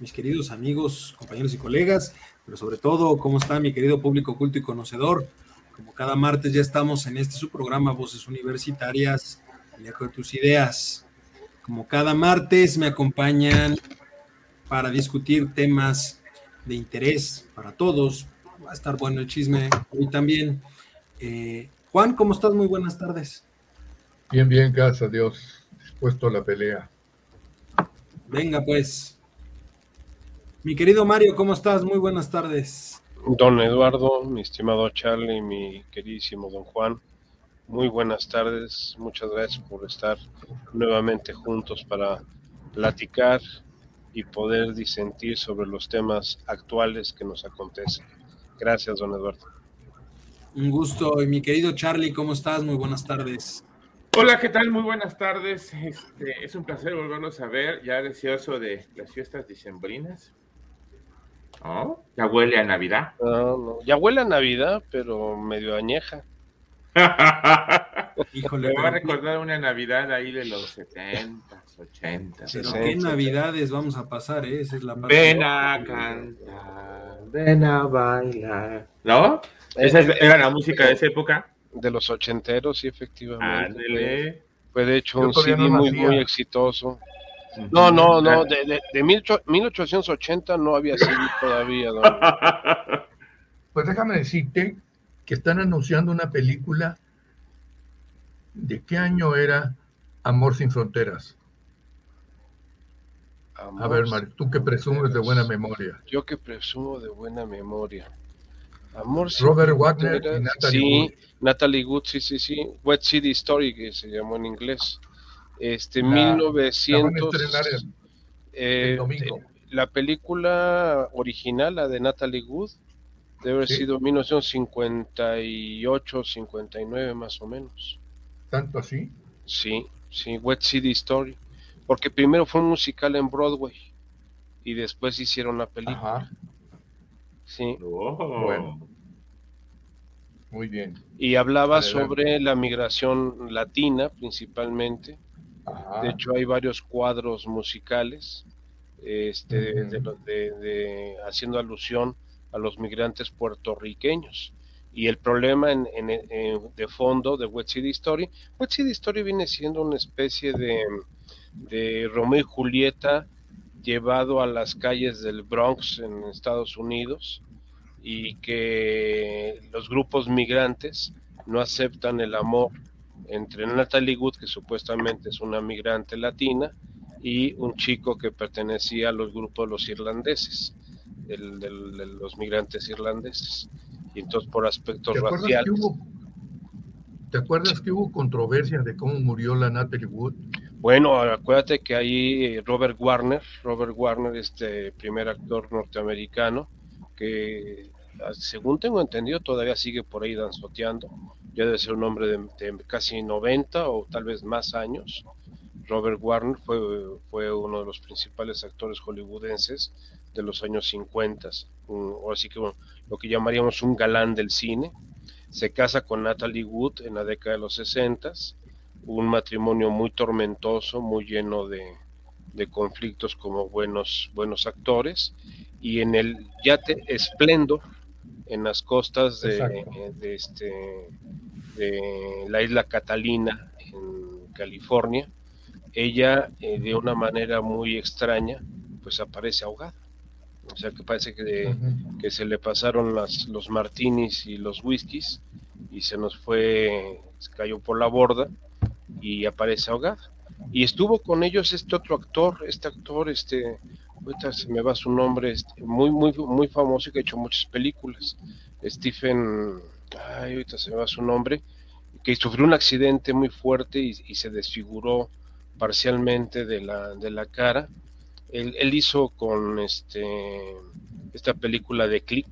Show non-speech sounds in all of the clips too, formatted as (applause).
mis queridos amigos, compañeros y colegas? pero sobre todo, ¿cómo está mi querido público culto y conocedor? Como cada martes ya estamos en este su programa Voces Universitarias, el eco de tus ideas. Como cada martes me acompañan para discutir temas de interés para todos. Va a estar bueno el chisme hoy también. Eh, Juan, ¿cómo estás? Muy buenas tardes. Bien, bien, gracias a Dios. Dispuesto a la pelea. Venga, pues. Mi querido Mario, ¿cómo estás? Muy buenas tardes. Don Eduardo, mi estimado Charlie, mi queridísimo don Juan, muy buenas tardes. Muchas gracias por estar nuevamente juntos para platicar y poder disentir sobre los temas actuales que nos acontecen. Gracias, don Eduardo. Un gusto. Y mi querido Charlie, ¿cómo estás? Muy buenas tardes. Hola, ¿qué tal? Muy buenas tardes. Este, es un placer volvernos a ver, ya deseoso de las fiestas dicembrinas. ¿Ya huele a Navidad? No, no. Ya huele a Navidad, pero medio añeja. (laughs) Híjole, me va a recordar una Navidad ahí de los 70, 80. Pero qué Navidades vamos a pasar, ¿eh? Esa es la Ven a cantar, ven a bailar. ¿No? Esa era la música de esa época. De los ochenteros, sí, efectivamente. Fue, de hecho un CD muy, muy exitoso. No, no, no, de, de, 1880 no había sido todavía. (laughs) Pues déjame decirte que están anunciando una película. ¿De qué año era Amor sin Fronteras? a ver, Mario, tú que presumes de buena memoria. Yo que presumo de buena memoria. Amor sin Robert Wagner y Natalie sí, Wood. Natalie Wood, sí, sí, sí. Wet City Story, que se llamó en inglés. Este, la, 1900. La, eh, la película original, la de Natalie Wood, debe haber sido 1958, 59 más o menos. ¿Tanto así? Sí, sí, Wet City Story. Porque primero fue un musical en Broadway y después hicieron la película. Ajá. Sí. Oh. Bueno. Muy bien. Y hablaba sobre la migración latina principalmente de hecho, hay varios cuadros musicales este, de, haciendo alusión a los migrantes puertorriqueños. Y el problema en, de fondo de West City Story, West City Story viene siendo una especie de, de Romeo y Julieta llevado a las calles del Bronx en Estados Unidos y que los grupos migrantes no aceptan el amor entre Natalie Wood, que supuestamente es una migrante latina, y un chico que pertenecía a los grupos de los irlandeses, de los migrantes irlandeses. Y entonces por aspectos raciales... ¿Te acuerdas que hubo controversia de cómo murió la Natalie Wood? Bueno, acuérdate que ahí Robert Warner, Robert Warner, este primer actor norteamericano, que según tengo entendido todavía sigue por ahí danzoteando, ya debe ser un hombre de, casi 90 o tal vez más años. Robert Warner fue, fue uno de los principales actores hollywoodenses de los años 50, o así que lo que llamaríamos un galán del cine. Se casa con Natalie Wood en la década de los 60, un matrimonio muy tormentoso, muy lleno de, de conflictos como buenos, buenos actores, y en el yate Esplendor, en las costas de, de, este, de la isla Catalina en California, ella eh, de una manera muy extraña pues aparece ahogada. O sea que parece que, que se le pasaron las, los martinis y los whiskies y se nos fue, se cayó por la borda y aparece ahogada. Y estuvo con ellos este otro actor, este actor, este, ahorita se me va su nombre, este, muy, muy, muy famoso y que ha hecho muchas películas. Stephen, ay, ahorita se me va su nombre, que sufrió un accidente muy fuerte y, se desfiguró parcialmente de la, de la cara. Él, hizo con este, esta película de Click,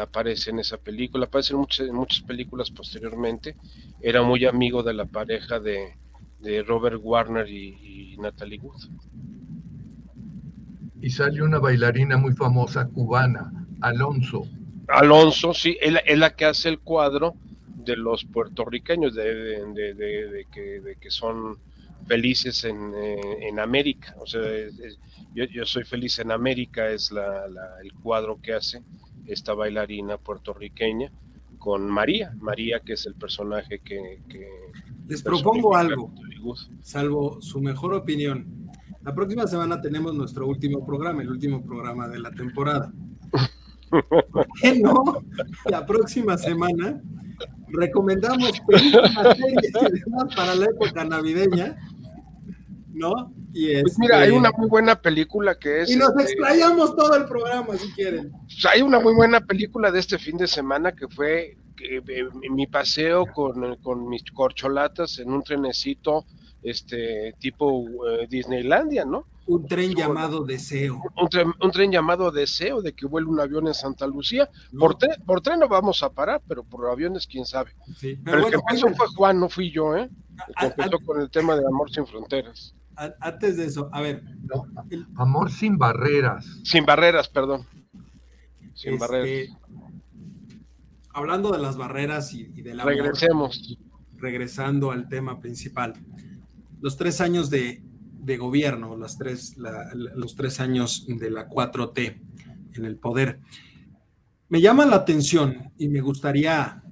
aparece en esa película, aparece en muchas, muchas películas posteriormente, era muy amigo de la pareja de, Robert Warner y, Natalie Wood. Y sale una bailarina muy famosa cubana, Alonso. Alonso, sí, es la, que hace el cuadro de los puertorriqueños, de, que, son felices en, eh, América. O sea, yo, soy feliz en América, es el cuadro que hace esta bailarina puertorriqueña con María, María que es el personaje que... Les propongo algo, salvo su mejor opinión. La próxima semana tenemos nuestro último programa, el último programa de la temporada. ¿Por (laughs) qué no? La próxima semana recomendamos películas, series para la época navideña, ¿no? pues mira, hay este, una muy buena película que es. Y nos este, explayamos todo el programa si quieren. Pues, hay una muy buena película de este fin de semana que fue eh, mi paseo con, mis corcholatas en un trenecito este tipo eh, Disneylandia, ¿no? Un tren llamado Deseo. Un tren, llamado Deseo de que vuele un avión en Santa Lucía. Por, tren, por tren no vamos a parar, pero por aviones quién sabe. pero, el que empezó fue Juan, no fui yo, ¿eh? El que empezó con el tema de Amor sin Fronteras antes de eso, a ver. Amor sin barreras. Sin barreras, perdón. Sin este, barreras. Hablando de las barreras y, de la. Regresemos. regresando al tema principal. Los tres años de, gobierno, las tres, los tres años de la 4T en el poder. Me llama la atención y me gustaría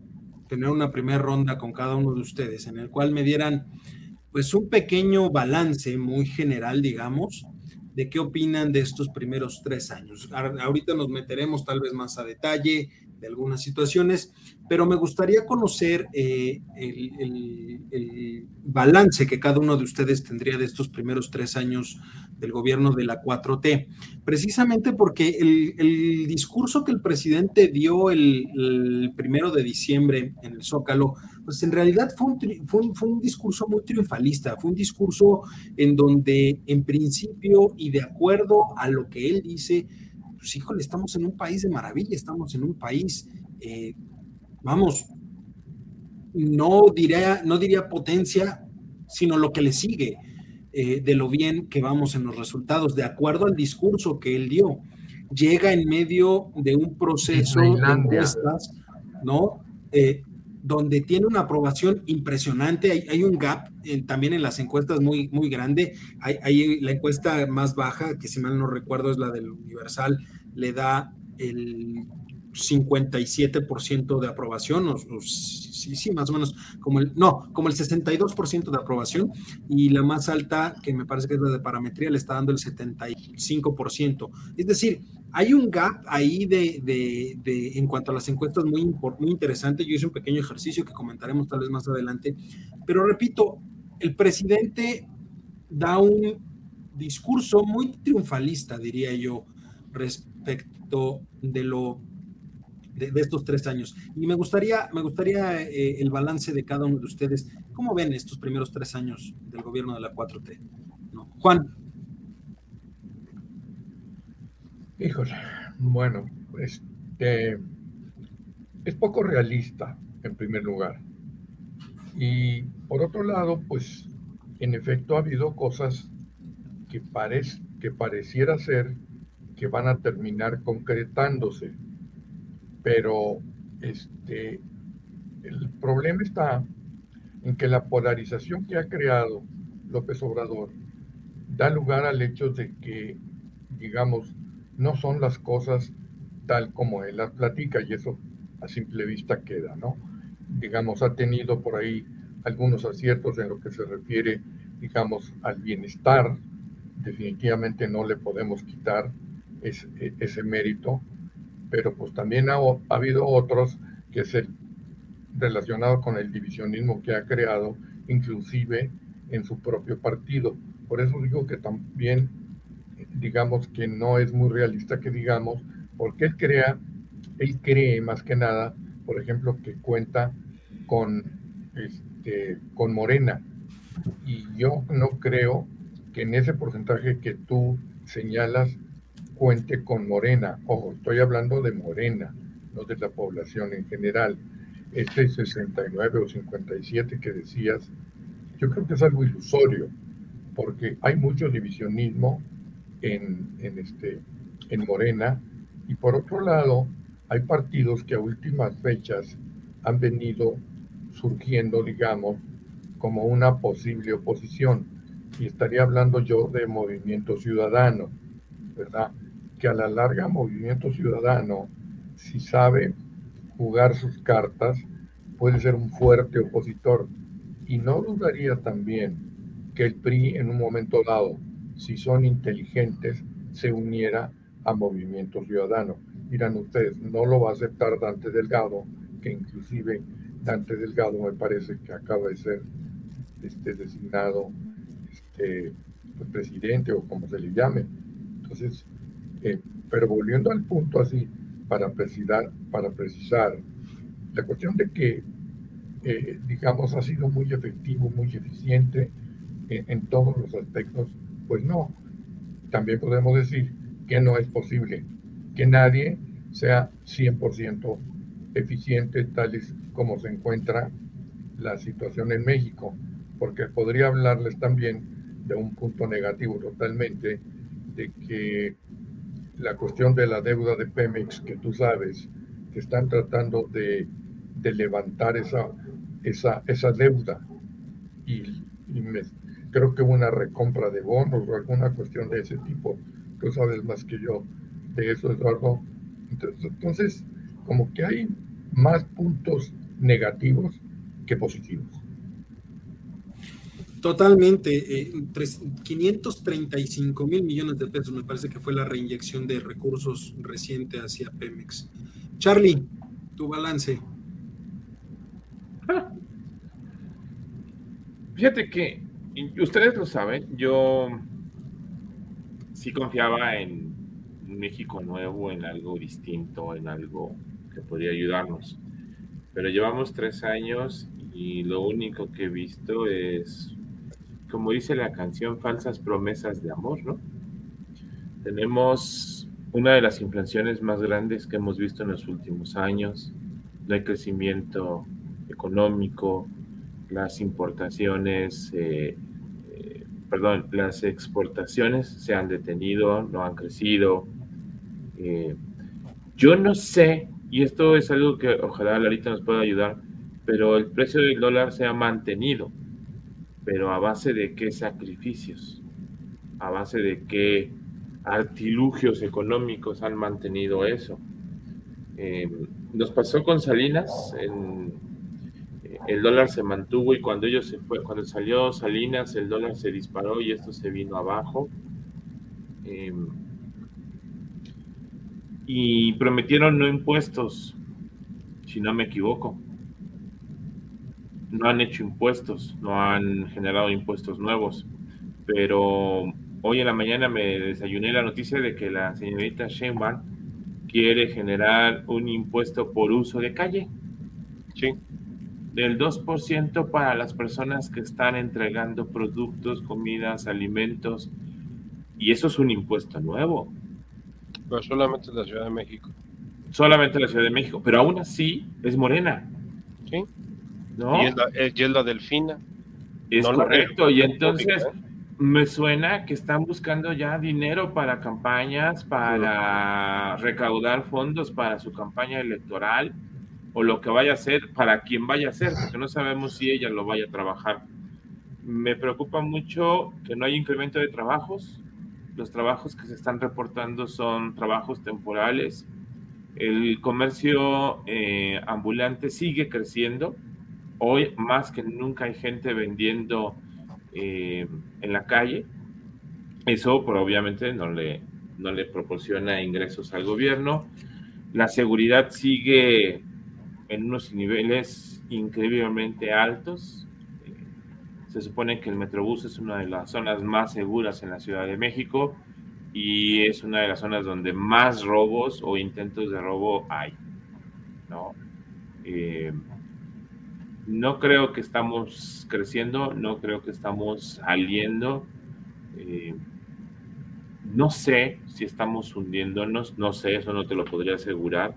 tener una primera ronda con cada uno de ustedes en el cual me dieran pues un pequeño balance muy general, digamos, de qué opinan de estos primeros tres años. Ahorita nos meteremos tal vez más a detalle de algunas situaciones, pero me gustaría conocer eh, el, balance que cada uno de ustedes tendría de estos primeros tres años del gobierno de la 4T, precisamente porque el, discurso que el presidente dio el, primero de diciembre en el Zócalo, pues en realidad fue un, fue un discurso muy triunfalista, fue un discurso en donde en principio y de acuerdo a lo que él dice, pues híjole, estamos en un país de maravilla, estamos en un país, eh, vamos, no diría, no diría potencia, sino lo que le sigue eh, de lo bien que vamos en los resultados, de acuerdo al discurso que él dio. Llega en medio de un proceso de encuestas, ¿no? Eh, donde tiene una aprobación impresionante. Hay, un gap también en las encuestas muy, muy grande. Hay, la encuesta más baja, que si mal no recuerdo es la del Universal, le da el 57% de aprobación, o, sí, sí, más o menos, como el, no, como el 62% de aprobación, y la más alta, que me parece que es la de parametría, le está dando el 75%. Es decir, hay un gap ahí de, en cuanto a las encuestas muy, muy interesante. Yo hice un pequeño ejercicio que comentaremos tal vez más adelante, pero repito, el presidente da un discurso muy triunfalista, diría yo, respecto de lo de, estos tres años. Y me gustaría, me gustaría eh, el balance de cada uno de ustedes. ¿Cómo ven estos primeros tres años del gobierno de la 4T? Juan. Híjole, bueno, este, es poco realista, en primer lugar. Y por otro lado, pues, en efecto ha habido cosas que, que pareciera ser que van a terminar concretándose. Pero este, el problema está en que la polarización que ha creado López Obrador da lugar al hecho de que, digamos, no son las cosas tal como él las platica y eso a simple vista queda, ¿no? Digamos, ha tenido por ahí algunos aciertos en lo que se refiere, digamos, al bienestar. Definitivamente no le podemos quitar ese, ese mérito, pero pues también ha, habido otros que se relacionado con el divisionismo que ha creado, inclusive en su propio partido. Por eso digo que también digamos que no es muy realista que digamos, porque él crea, él cree más que nada, por ejemplo, que cuenta con, este, con Morena. Y yo no creo que en ese porcentaje que tú señalas cuente con Morena. Ojo, estoy hablando de Morena, no de la población en general. Este 69 o 57 que decías, yo creo que es algo ilusorio, porque hay mucho divisionismo en, en, este, en Morena, y por otro lado, hay partidos que a últimas fechas han venido surgiendo, digamos, como una posible oposición. Y estaría hablando yo de movimiento ciudadano, ¿verdad? Que a la larga movimiento ciudadano, si sabe jugar sus cartas, puede ser un fuerte opositor. Y no dudaría también que el PRI en un momento dado, si son inteligentes, se uniera a Movimiento Ciudadano. Dirán ustedes, no lo va a aceptar Dante Delgado, que inclusive Dante Delgado me parece que acaba de ser este, designado este, presidente o como se le llame. Entonces, eh, pero volviendo al punto así, para precisar, para precisar, la cuestión de que, eh, digamos, ha sido muy efectivo, muy eficiente en, en todos los aspectos, pues no. También podemos decir que no es posible que nadie sea 100% eficiente tal y como se encuentra la situación en México, porque podría hablarles también de un punto negativo totalmente, de que la cuestión de la deuda de Pemex, que tú sabes, que están tratando de, de levantar esa, esa, esa deuda y, creo que una recompra de bonos o alguna cuestión de ese tipo, tú sabes más que yo de eso, Eduardo. Entonces, como que hay más puntos negativos que positivos. Totalmente. 535 eh, mil millones de pesos me parece que fue la reinyección de recursos reciente hacia Pemex. Charlie, tu balance. Fíjate que ustedes lo saben, yo sí confiaba en México nuevo, en algo distinto, en algo que podría ayudarnos. Pero llevamos tres años y lo único que he visto es, como dice la canción, falsas promesas de amor, ¿no? Tenemos una de las inflaciones más grandes que hemos visto en los últimos años, no hay crecimiento económico, las importaciones, eh, eh, perdón, las exportaciones se han detenido, no han crecido. Eh, yo no sé y esto es algo que ojalá Larita nos pueda ayudar, pero el precio del dólar se ha mantenido, pero a base de qué sacrificios, a base de qué artilugios económicos han mantenido eso. Eh, nos pasó con Salinas, el dólar se mantuvo y cuando ellos se fue, cuando salió Salinas, el dólar se disparó y esto se vino abajo. Eh, y prometieron no impuestos, si no me equivoco. No han hecho impuestos, no han generado impuestos nuevos, pero hoy en la mañana me desayuné la noticia de que la señorita Sheinbaum quiere generar un impuesto por uso de calle. Sí. Del 2% para las personas que están entregando productos, comidas, alimentos. Y eso es un impuesto nuevo pero solamente en la Ciudad de México. Solamente en la Ciudad de México, pero aún así es morena. ¿No? Y es la, es, la delfina. Es correcto, y entonces me suena que están buscando ya dinero para campañas, para recaudar fondos para su campaña electoral o lo que vaya a hacer, para quien vaya a hacer, porque no sabemos si ella lo vaya a trabajar. Me preocupa mucho que no haya incremento de trabajos, los trabajos que se están reportando son trabajos temporales. El comercio eh, ambulante sigue creciendo. Hoy más que nunca hay gente vendiendo eh, en la calle. Eso obviamente no le, no le proporciona ingresos al gobierno. La seguridad sigue en unos niveles increíblemente altos. Se supone que el Metrobús es una de las zonas más seguras en la Ciudad de México y es una de las zonas donde más robos o intentos de robo hay. ¿no? Eh, no creo que estamos creciendo, no creo que estamos saliendo. Eh, no sé si estamos hundiéndonos, no sé, eso no te lo podría asegurar,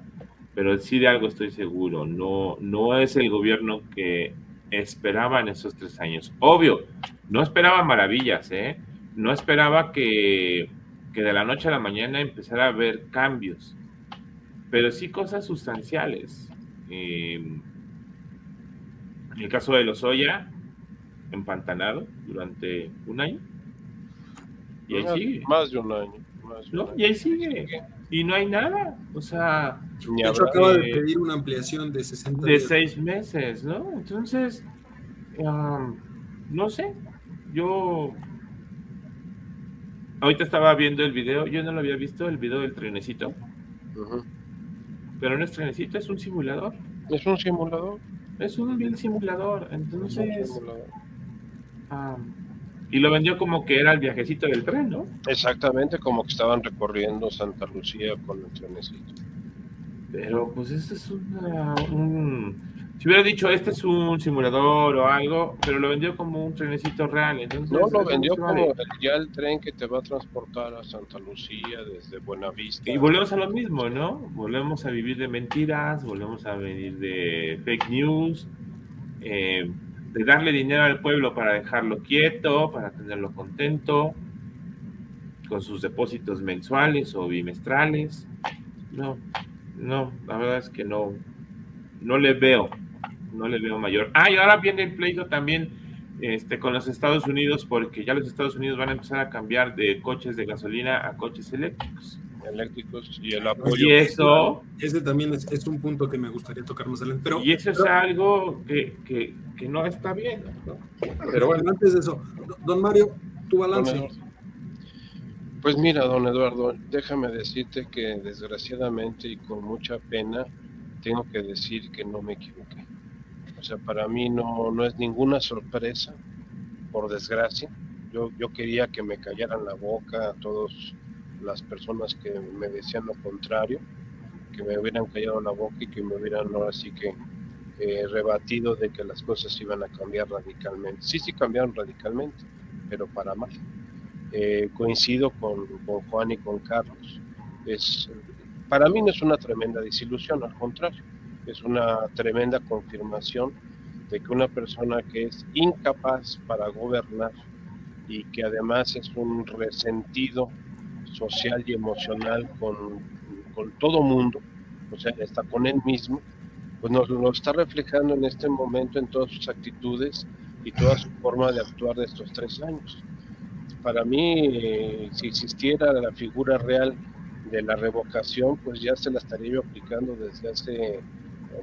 pero sí de algo estoy seguro, no, no es el gobierno que esperaba en esos tres años. Obvio, no esperaba maravillas, ¿eh? No esperaba que, que de la noche a la mañana empezara a haber cambios, pero sí cosas sustanciales. Eh, en el caso de Lozoya, empantanado durante un año. Y ahí sigue. Más de un año. ¿No? Y ahí sigue. Y no hay nada. O sea. De hecho, acaba de pedir una ampliación de 60 De seis meses, ¿no? Entonces, um, no sé. Yo. Ahorita estaba viendo el video. Yo no lo había visto, el video del trenecito. Pero no es trenecito, es un simulador. Es un simulador. Es un bien simulador. Entonces. Ah, y lo vendió como que era el viajecito del tren, ¿no? Exactamente, como que estaban recorriendo Santa Lucía con el trenecito. Pero pues este es un... Si hubiera dicho, este es un simulador o algo, pero lo vendió como un trenecito real. Entonces, no, lo vendió como ya el tren que te va a transportar a Santa Lucía desde Buenavista. Y volvemos a lo mismo, ¿no? Volvemos a vivir de mentiras, volvemos a vivir de fake news. Eh, de darle dinero al pueblo para dejarlo quieto, para tenerlo contento, con sus depósitos mensuales o bimestrales. No, no, la verdad es que no, no le veo, no le veo mayor. Ah, y ahora viene el pleito también este, con los Estados Unidos, porque ya los Estados Unidos van a empezar a cambiar de coches de gasolina a coches eléctricos eléctricos y el apoyo. Y eso. Ese también es, es, un punto que me gustaría tocar más adelante. Pero, y eso es algo que, que, que, no está bien. ¿no? Pero bueno, antes de eso, don Mario, tu balance. Pues mira, don Eduardo, déjame decirte que desgraciadamente y con mucha pena tengo que decir que no me equivoqué. O sea, para mí no, no es ninguna sorpresa, por desgracia. Yo, yo quería que me callaran la boca a todos las personas que me decían lo contrario, que me hubieran callado la boca y que me hubieran ahora sí que eh, rebatido de que las cosas iban a cambiar radicalmente. Sí, sí cambiaron radicalmente, pero para mal. Eh, coincido con, con, Juan y con Carlos. Es, para mí no es una tremenda desilusión, al contrario, es una tremenda confirmación de que una persona que es incapaz para gobernar y que además es un resentido social y emocional con, con todo mundo, o sea, está con él mismo, pues nos lo está reflejando en este momento en todas sus actitudes y toda su forma de actuar de estos tres años. Para mí, eh, si existiera la figura real de la revocación, pues ya se la estaría yo aplicando desde hace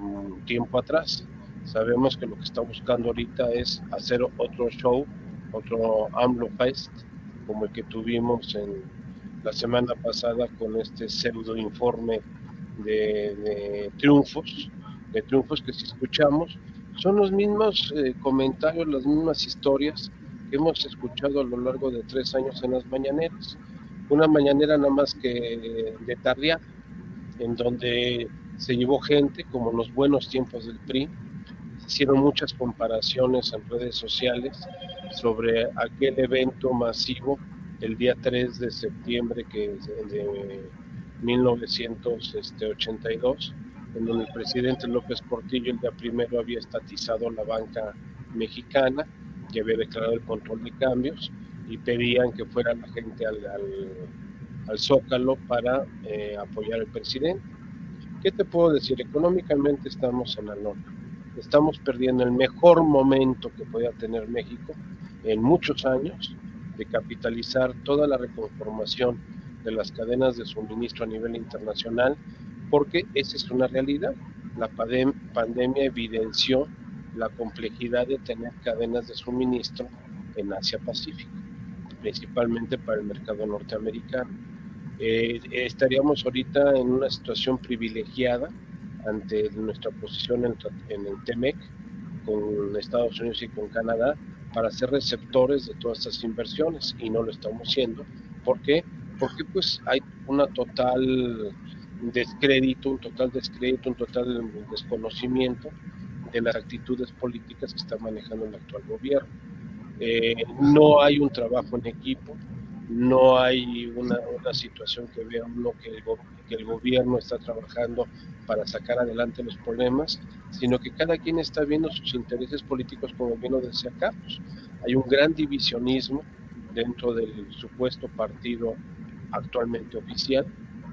un tiempo atrás. Sabemos que lo que está buscando ahorita es hacer otro show, otro AMLO Fest, como el que tuvimos en, la semana pasada con este pseudo informe de, triunfos, de triunfos que si escuchamos, son los mismos eh, comentarios, las mismas historias que hemos escuchado a lo largo de tres años en las mañaneras. Una mañanera nada más que de tardía, en donde se llevó gente, como en los buenos tiempos del PRI, hicieron muchas comparaciones en redes sociales sobre aquel evento masivo el día 3 de septiembre que de 1982, en donde el presidente López Portillo el día primero había estatizado la banca mexicana y había declarado el control de cambios y pedían que fuera la gente al, al, Zócalo para eh, apoyar al presidente. ¿Qué te puedo decir? Económicamente estamos en la norma. Estamos perdiendo el mejor momento que podía tener México en muchos años de capitalizar toda la reconformación de las cadenas de suministro a nivel internacional, porque esa es una realidad. La pandemia evidenció la complejidad de tener cadenas de suministro en Asia-Pacífico, principalmente para el mercado norteamericano. Eh, estaríamos ahorita en una situación privilegiada ante nuestra posición en, el TEMEC con Estados Unidos y con Canadá, para ser receptores de todas estas inversiones y no lo estamos siendo. ¿Por qué? Porque pues hay una total descrédito, un total descrédito, un total desconocimiento de las actitudes políticas que está manejando el actual gobierno. Eh, no hay un trabajo en equipo, no hay una, situación que vea uno que el, que el gobierno está trabajando para sacar adelante los problemas, sino que cada quien está viendo sus intereses políticos, como bien lo decía Carlos. Hay un gran divisionismo dentro del supuesto partido actualmente oficial,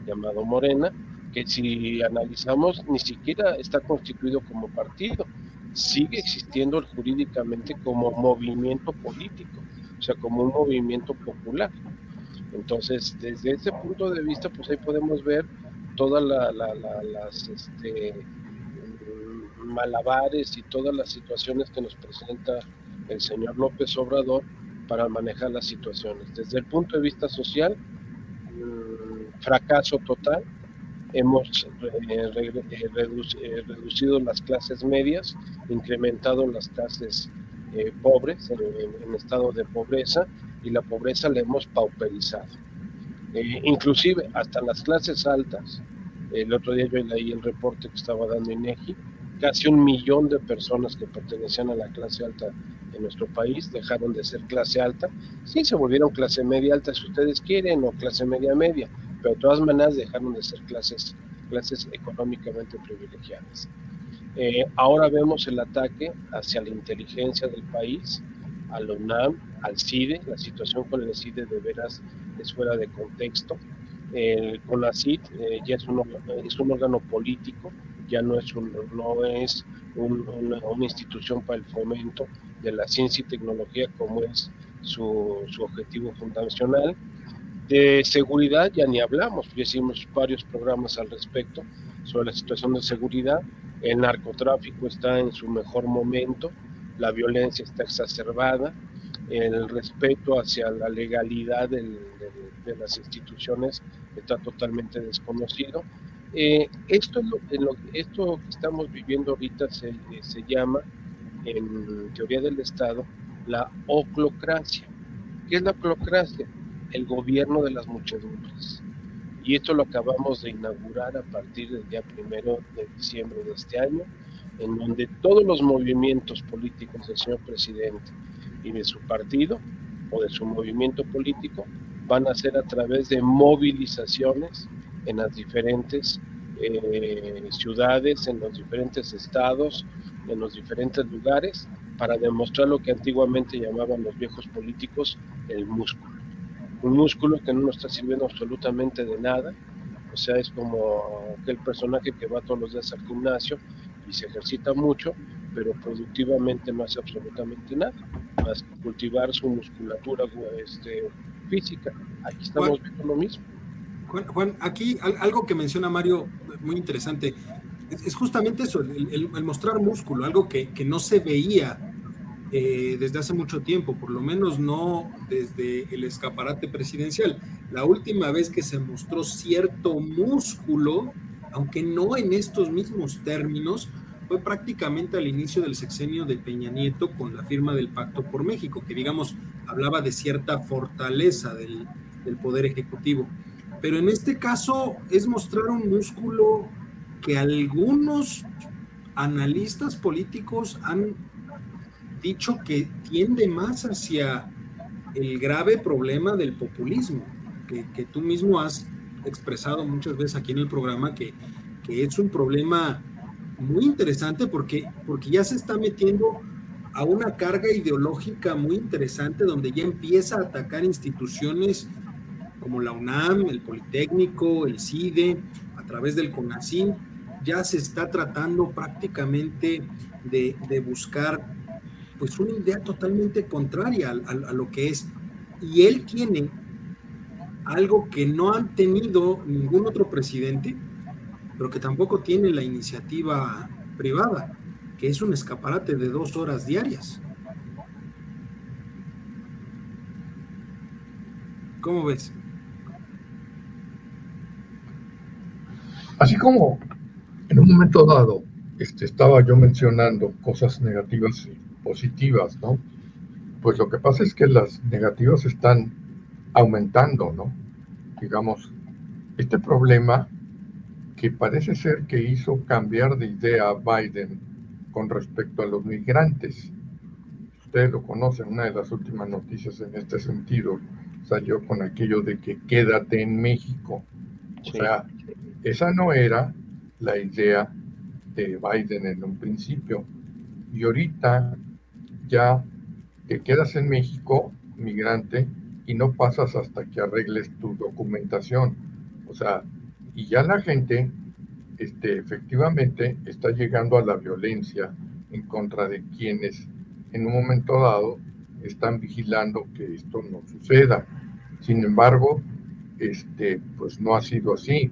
llamado Morena, que si analizamos ni siquiera está constituido como partido, sigue existiendo jurídicamente como movimiento político, o sea, como un movimiento popular. Entonces, desde ese punto de vista, pues ahí podemos ver todas las este, malabares y todas las situaciones que nos presenta el señor López Obrador para manejar las situaciones. Desde el punto de vista social, mm, fracaso total, hemos eh, eh, eh, reducido las clases medias, incrementado las clases pobres en, estado de pobreza y la pobreza la hemos pauperizado. inclusive hasta las clases altas, el otro día yo leí el reporte que estaba dando INEGI, casi un millón de personas que pertenecían a la clase alta en nuestro país dejaron de ser clase alta, sí se volvieron clase media alta si ustedes quieren o clase media media, pero de todas maneras dejaron de ser clases, clases económicamente privilegiadas. Eh, ahora vemos el ataque hacia la inteligencia del país, al UNAM, al CIDE, la situación con el CIDE de veras es fuera de contexto. El CONACID eh, ya es un, órgano político, ya no es, un, no es una, una, institución para el fomento de la ciencia y tecnología como es su, su objetivo fundacional. De seguridad ya ni hablamos, ya hicimos varios programas al respecto sobre la situación de seguridad. El narcotráfico está en su mejor momento, la violencia está exacerbada, el respeto hacia la legalidad de las instituciones está totalmente desconocido. Eh, esto, lo, esto que estamos viviendo ahorita se, se llama, en teoría del Estado, la oclocracia. ¿Qué es la oclocracia? el gobierno de las muchedumbres. Y esto lo acabamos de inaugurar a partir del día primero de diciembre de este año, en donde todos los movimientos políticos del señor presidente y de su partido o de su movimiento político van a ser a través de movilizaciones en las diferentes eh, ciudades, en los diferentes estados, en los diferentes lugares, para demostrar lo que antiguamente llamaban los viejos políticos el músculo un músculo que no nos está sirviendo absolutamente de nada. O sea, es como aquel personaje que va todos los días al gimnasio y se ejercita mucho, pero productivamente no hace absolutamente nada, más que cultivar su musculatura este, física. Aquí estamos viendo lo mismo. Juan, aquí algo que menciona Mario, muy interesante, es, justamente eso, el, mostrar músculo, algo que, que no se veía eh, desde hace mucho tiempo, por lo menos no desde el escaparate presidencial. La última vez que se mostró cierto músculo, aunque no en estos mismos términos, fue prácticamente al inicio del sexenio de Peña Nieto con la firma del Pacto por México, que digamos hablaba de cierta fortaleza del, del Poder Ejecutivo. Pero en este caso es mostrar un músculo que algunos analistas políticos han dicho que tiende más hacia el grave problema del populismo, que, tú mismo has expresado muchas veces aquí en el programa, que, que, es un problema muy interesante porque, porque ya se está metiendo a una carga ideológica muy interesante donde ya empieza a atacar instituciones como la UNAM, el Politécnico, el CIDE, a través del CONACYT, ya se está tratando prácticamente de, de buscar pues una idea totalmente contraria a, lo que es. Y él tiene algo que no han tenido ningún otro presidente, pero que tampoco tiene la iniciativa privada, que es un escaparate de dos horas diarias. ¿Cómo ves? Así como en un momento dado este, estaba yo mencionando cosas negativas positivas, ¿no? Pues lo que pasa es que las negativas están aumentando, ¿no? Digamos, este problema que parece ser que hizo cambiar de idea a Biden con respecto a los migrantes. Ustedes lo conocen, una de las últimas noticias en este sentido salió con aquello de que quédate en México. O sea, esa no era la idea de Biden en un principio. Y ahorita ya te quedas en México, migrante, y no pasas hasta que arregles tu documentación. O sea, y ya la gente este, efectivamente está llegando a la violencia en contra de quienes en un momento dado están vigilando que esto no suceda. Sin embargo, este, pues no ha sido así.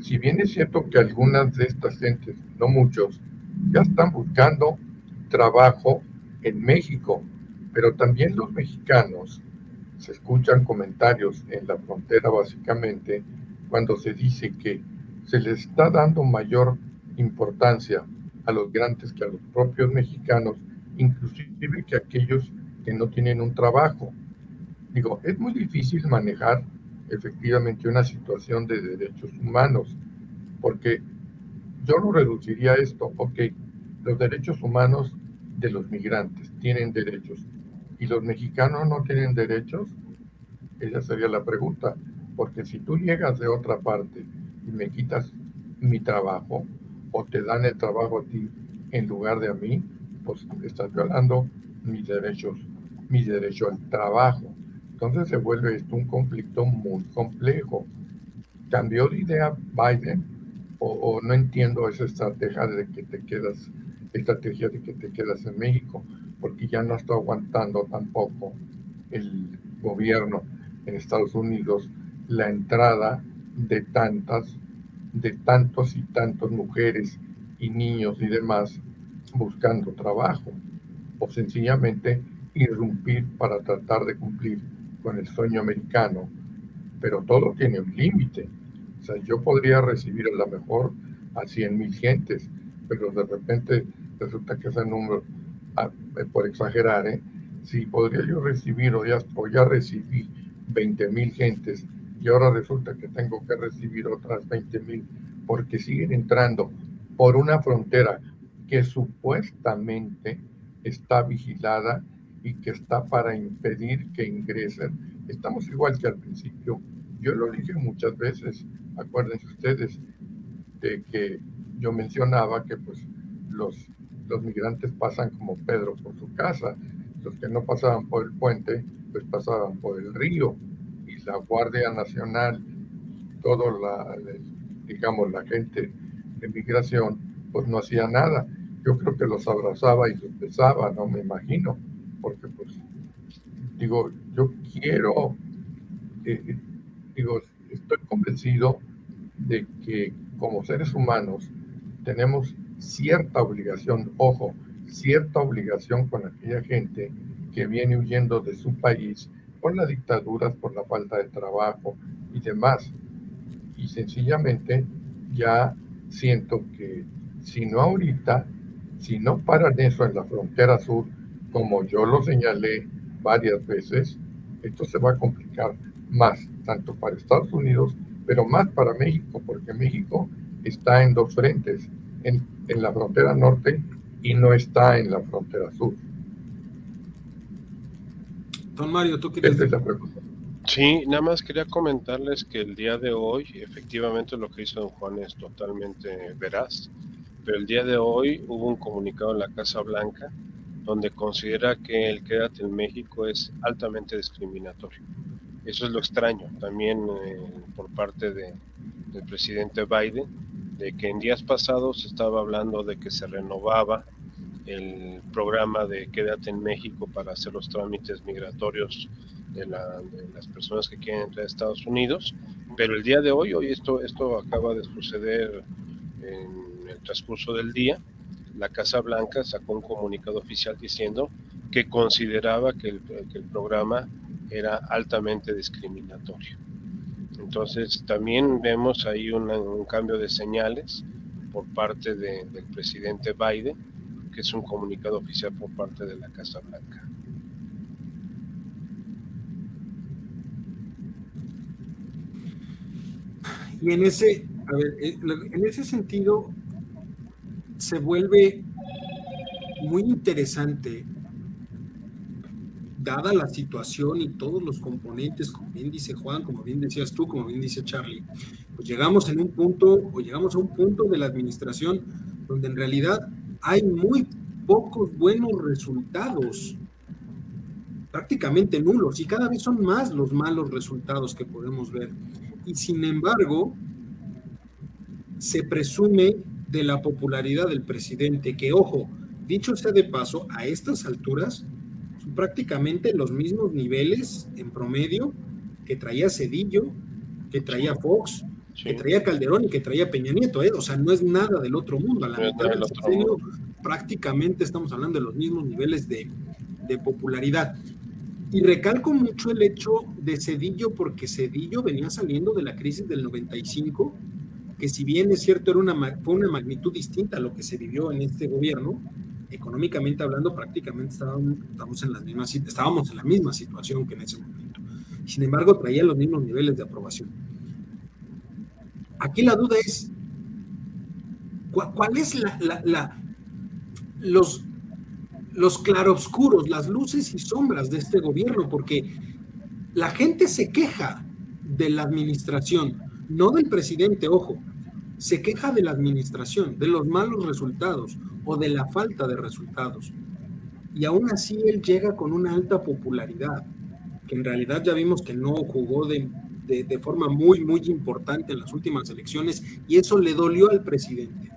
Si bien es cierto que algunas de estas gentes, no muchos, ya están buscando trabajo en México, pero también los mexicanos se escuchan comentarios en la frontera básicamente cuando se dice que se les está dando mayor importancia a los migrantes que a los propios mexicanos, inclusive que aquellos que no tienen un trabajo. Digo, es muy difícil manejar efectivamente una situación de derechos humanos, porque yo lo reduciría a esto, ok, los derechos humanos de los migrantes tienen derechos y los mexicanos no tienen derechos, esa sería la pregunta, porque si tú llegas de otra parte y me quitas mi trabajo o te dan el trabajo a ti en lugar de a mí, pues estás violando mis derechos, mi derecho al trabajo. Entonces se vuelve esto un conflicto muy complejo. ¿Cambió de idea Biden? O, no entiendo esa estrategia de que te quedas, estrategia de que te quedas en México, porque ya no está aguantando tampoco el gobierno en Estados Unidos la entrada de tantas, de tantos y tantos mujeres y niños y demás buscando trabajo o sencillamente irrumpir para tratar de cumplir con el sueño americano, pero todo tiene un límite. O sea, yo podría recibir a lo mejor a 100 mil gentes, pero de repente resulta que ese número, ah, eh, por exagerar, ¿eh? si podría yo recibir o ya, o ya recibí 20 mil gentes y ahora resulta que tengo que recibir otras 20 mil porque siguen entrando por una frontera que supuestamente está vigilada y que está para impedir que ingresen. Estamos igual que al principio. Yo lo dije muchas veces, acuérdense ustedes, de que yo mencionaba que pues los, los migrantes pasan como Pedro por su casa, los que no pasaban por el puente, pues pasaban por el río la Guardia Nacional, todo la, digamos, la gente de migración, pues no hacía nada. Yo creo que los abrazaba y los besaba, no me imagino, porque pues, digo, yo quiero, eh, digo, estoy convencido de que como seres humanos tenemos cierta obligación, ojo, cierta obligación con aquella gente que viene huyendo de su país por las dictaduras, por la falta de trabajo y demás. Y sencillamente ya siento que si no ahorita, si no paran eso en la frontera sur, como yo lo señalé varias veces, esto se va a complicar más, tanto para Estados Unidos, pero más para México, porque México está en dos frentes, en, en la frontera norte y no está en la frontera sur. Don Mario, ¿tú quieres decir? pregunta? Sí, nada más quería comentarles que el día de hoy, efectivamente lo que hizo don Juan es totalmente veraz, pero el día de hoy hubo un comunicado en la Casa Blanca donde considera que el quédate en México es altamente discriminatorio. Eso es lo extraño también eh, por parte de, del presidente Biden, de que en días pasados estaba hablando de que se renovaba el programa de Quédate en México para hacer los trámites migratorios de, las personas que quieren entrar a Estados Unidos. Pero el día de hoy, hoy esto, esto acaba de suceder en el transcurso del día, la Casa Blanca sacó un comunicado oficial diciendo que consideraba que el, que el programa era altamente discriminatorio. Entonces también vemos ahí un cambio de señales por parte del presidente Biden que es un comunicado oficial por parte de la Casa Blanca. Y en ese, a ver, eh, en ese sentido se vuelve muy interesante dada la situación y todos los componentes, como bien dice Juan, como bien decías tú, como bien dice Charlie, pues llegamos en un punto o llegamos a un punto de la administración donde en realidad hay muy pocos buenos resultados, prácticamente nulos, y cada vez son más los malos resultados que podemos ver. Y sin embargo, se presume de la popularidad del presidente, que ojo, dicho sea de paso, a estas alturas prácticamente los mismos niveles en promedio que traía Cedillo, que traía Fox, que traía Calderón y que traía Peña Nieto, ¿eh? o sea, no es nada del otro mundo. A la mitad del sexenio, prácticamente estamos hablando de los mismos niveles de, de popularidad. Y recalco mucho el hecho de Cedillo, porque Cedillo venía saliendo de la crisis del 95 que si bien es cierto era una, fue una magnitud distinta a lo que se vivió en este gobierno, económicamente hablando prácticamente estábamos, en, las mismas, estábamos en la misma situación que en ese momento. Sin embargo, traía los mismos niveles de aprobación. Aquí la duda es, ¿cuál, es la, la, la, los, los claroscuros, las luces y sombras de este gobierno? Porque la gente se queja de la administración, no del presidente, ojo, se queja de la administración, de los malos resultados o de la falta de resultados. Y aún así él llega con una alta popularidad, que en realidad ya vimos que no jugó de, de, forma muy, muy importante en las últimas elecciones y eso le dolió al presidente.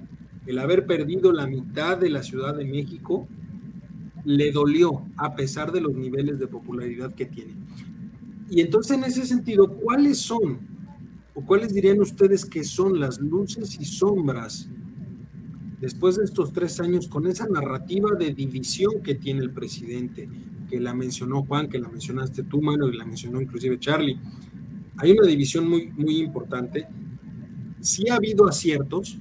El haber perdido la mitad de la Ciudad de México le dolió a pesar de los niveles de popularidad que tiene. Y entonces en ese sentido, ¿cuáles son ¿O cuáles dirían ustedes que son las luces y sombras después de estos tres años con esa narrativa de división que tiene el presidente, que la mencionó Juan, que la mencionaste tú, Mano, y la mencionó inclusive Charlie? Hay una división muy, muy importante. Sí ha habido aciertos,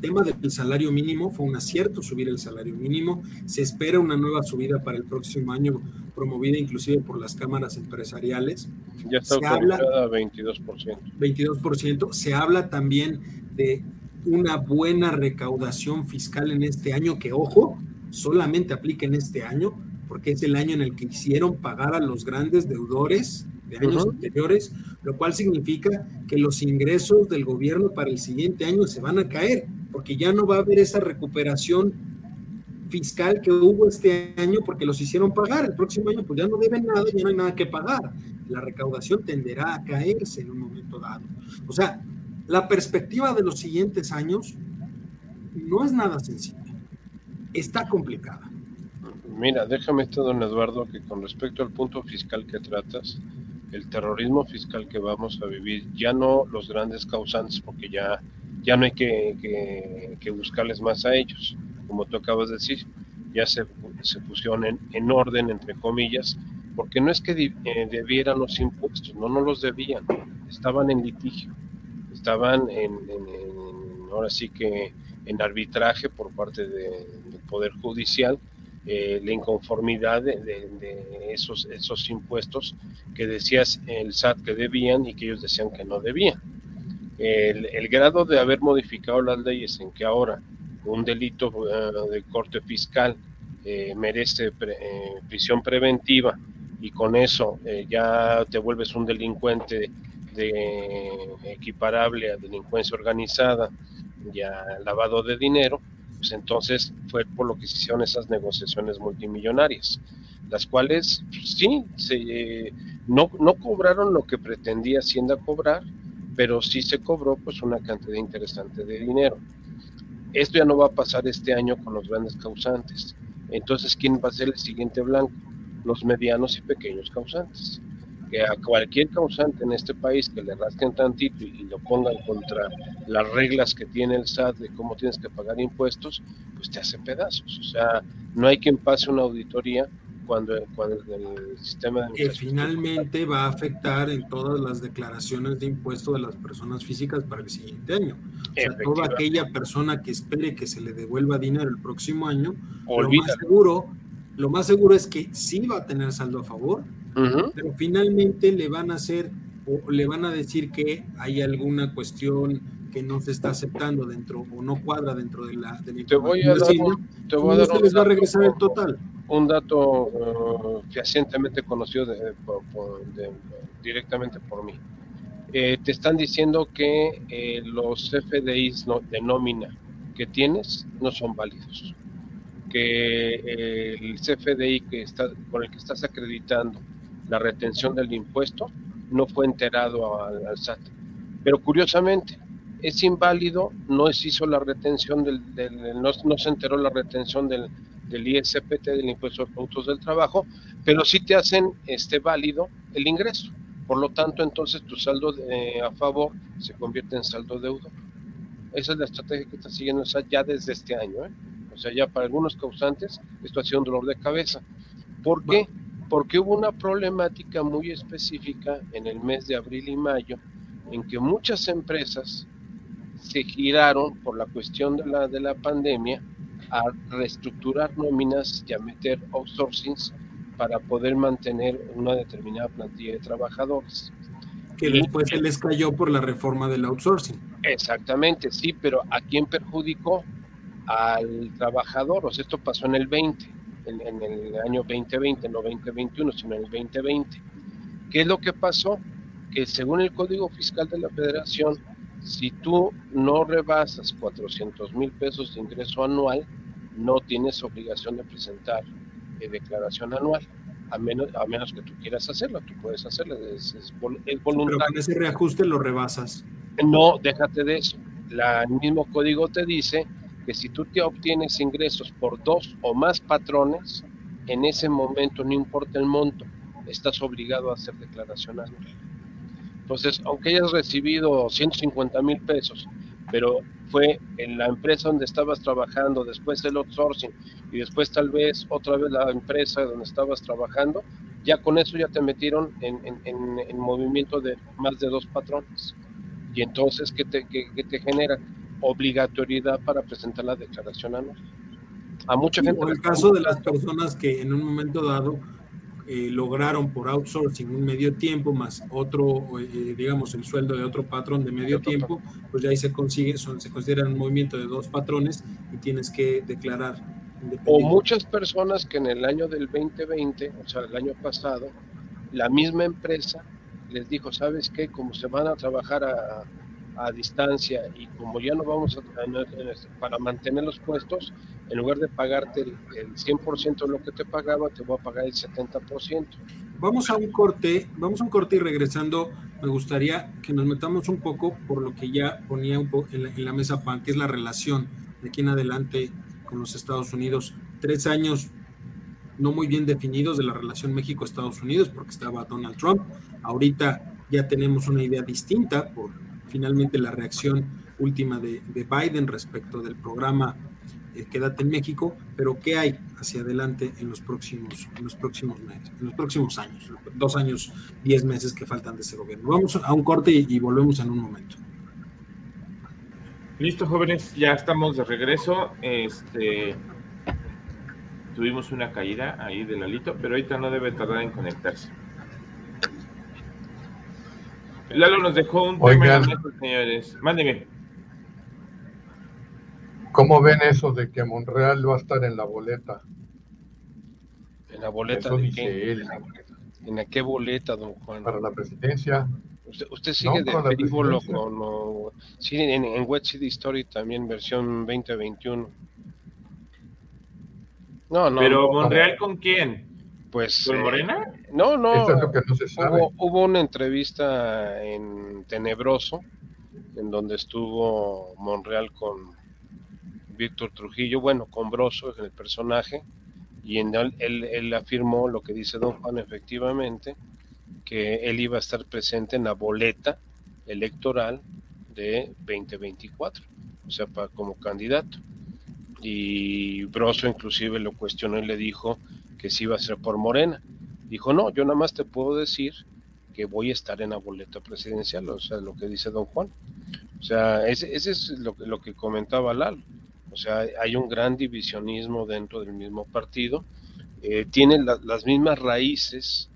tema del salario mínimo, fue un acierto subir el salario mínimo. Se espera una nueva subida para el próximo año, promovida inclusive por las cámaras empresariales. Ya está se habla, 22%. 22%. Se habla también de una buena recaudación fiscal en este año, que ojo, solamente aplica en este año, porque es el año en el que hicieron pagar a los grandes deudores de años anteriores, lo cual significa que los ingresos del gobierno para el siguiente año se van a caer porque ya no va a haber esa recuperación fiscal que hubo este año porque los hicieron pagar. El próximo año pues ya no deben nada, ya no hay nada que pagar. La recaudación tenderá a caerse en un momento dado. O sea, la perspectiva de los siguientes años no es nada sencilla. Está complicada. Mira, déjame esto, don Eduardo, que con respecto al punto fiscal que tratas, el terrorismo fiscal que vamos a vivir, ya no los grandes causantes, porque ya ya no hay que, buscarles más a ellos, como tú acabas de decir, ya se, se pusieron en, orden, entre comillas, porque no es que eh, debieran los impuestos, no, no los debían, estaban en litigio, estaban en, ahora sí que en arbitraje por parte del Poder Judicial, eh, la inconformidad de, de, esos, esos impuestos que decías el SAT que debían y que ellos decían que no debían. El, grado de haber modificado las leyes en que ahora un delito eh, de corte fiscal eh, merece eh, prisión preventiva y con eso ya te vuelves un delincuente de, equiparable a delincuencia organizada y a lavado de dinero, pues entonces fue por lo que se hicieron esas negociaciones multimillonarias, las cuales pues, sí, se, no, no cobraron lo que pretendía Hacienda cobrar, pero sí se cobró pues una cantidad interesante de dinero. Esto ya no va a pasar este año con los grandes causantes. Entonces, ¿quién va a ser el siguiente blanco? Los medianos y pequeños causantes. Que a cualquier causante en este país que le rasquen tantito y lo pongan contra las reglas que tiene el SAT de cómo tienes que pagar impuestos, pues te hace pedazos. O sea, no hay quien pase una auditoría cuando, el sistema de que finalmente va a afectar en todas las declaraciones de impuesto de las personas físicas para el siguiente año. O sea, toda aquella persona que espere que se le devuelva dinero el próximo año, lo más seguro, lo más seguro es que sí va a tener saldo a favor, pero finalmente le van a hacer o le van a decir que hay alguna cuestión que no se está aceptando dentro o no cuadra dentro de la, Te voy a dar te voy a dar un les va a dato- regresar el total? un dato eh, fehacientemente conocido de- por- por- de- directamente por mí. Eh, te están diciendo que eh, los FDIs no- de nómina que tienes no son válidos. Que eh, el CFDI que está, con el que estás acreditando la retención del impuesto no fue enterado al, SAT. Pero curiosamente, es inválido, no se hizo la retención del, no, se enteró la retención del, del ISPT, del impuesto de productos del trabajo, pero sí te hacen este válido el ingreso. Por lo tanto, entonces tu saldo de- a favor se convierte en saldo deudor. Esa es la estrategia que está siguiendo el SAT ya desde este año. ¿eh? O sea, ya para algunos causantes esto ha sido un dolor de cabeza. ¿Por qué? Porque hubo una problemática muy específica en el mes de abril y mayo en que muchas empresas se giraron por la cuestión de la, de la pandemia a reestructurar nóminas y a meter outsourcings para poder mantener una determinada plantilla de trabajadores. Que después se les cayó por la reforma del outsourcing. Exactamente, sí, pero ¿a quién perjudicó? Al trabajador, o sea, esto pasó en el 20, en, en el año 2020, no 2021, sino en el 2020. ¿Qué es lo que pasó? Que según el Código Fiscal de la Federación, si tú no rebasas 400 mil pesos de ingreso anual, no tienes obligación de presentar eh, declaración anual, a menos, a menos que tú quieras hacerlo, tú puedes hacerlo, es, es es Pero voluntario. con ese reajuste lo rebasas. No, déjate de eso. La, el mismo código te dice que si tú te obtienes ingresos por dos o más patrones, en ese momento, no importa el monto, estás obligado a hacer declaración anual. Entonces, aunque hayas recibido 150 mil pesos, pero fue en la empresa donde estabas trabajando, después el outsourcing y después tal vez otra vez la empresa donde estabas trabajando, ya con eso ya te metieron en, en- en- en movimiento de más de dos patrones. Y entonces, ¿qué te, qué- qué te genera? Obligatoriedad para presentar la declaración anual. A mucha gente. O el caso de las personas que en un momento dado eh, lograron por outsourcing un medio tiempo más otro, eh, digamos, el sueldo de otro patrón de medio tiempo, pues ya ahí se consigue, son, se considera un movimiento de dos patrones y tienes que declarar. O muchas personas que en el año del 2020, o sea, el año pasado, la misma empresa les dijo, ¿sabes qué? Como se van a trabajar a, a distancia y como ya no vamos a, a- para mantener los puestos, en lugar de pagarte el, el 100% de lo que te pagaba, te voy a pagar el 70%. Vamos a un corte, vamos a un corte y regresando, me gustaría que nos metamos un poco por lo que ya ponía un poco en la, en la mesa Juan, que es la relación de aquí en adelante con los Estados Unidos. Tres años no muy bien definidos de la relación México-Estados Unidos, porque estaba Donald Trump. Ahorita ya tenemos una idea distinta por finalmente la reacción última de, de Biden respecto del programa eh, Quédate en México, pero ¿qué hay hacia adelante en los próximos, en los próximos meses, en los próximos años, dos años, diez meses que faltan de ese gobierno? Vamos a un corte y, volvemos en un momento. Listo, jóvenes, ya estamos de regreso. Este tuvimos una caída ahí de Lalito, pero ahorita no debe tardar en conectarse. Lalo nos dejó un tema Oigan. mesa, señores. Mándeme. ¿Cómo ven eso de que Monreal va a estar en la boleta? En la boleta Eso de dice qué? él. ¿En la qué boleta, don Juan? Para la presidencia. Usted, usted sigue No, de frívolo con... o- sí, en, en Web City Story también, versión 2021. No, no, Pero no, Monreal con quién? Pues... ¿Con eh, Morena? no, no. Eso es lo que no se sabe. Hubo, hubo una entrevista en Tenebroso, en donde estuvo Monreal con Víctor Trujillo, bueno, con Broso, el personaje, y en él, él, él afirmó lo que dice Don Juan, efectivamente, que él iba a estar presente en la boleta electoral de 2024, o sea, pa- como candidato. Y Broso inclusive lo cuestionó y le dijo que sí iba a ser por Morena. Dijo, no, yo nada más te puedo decir que voy a estar en la boleta presidencial, o sea, lo que dice don Juan. O sea, ese, ese es lo, que- lo que comentaba Lalo. O sea, hay un gran divisionismo dentro del mismo partido. Eh, tiene la- las mismas raíces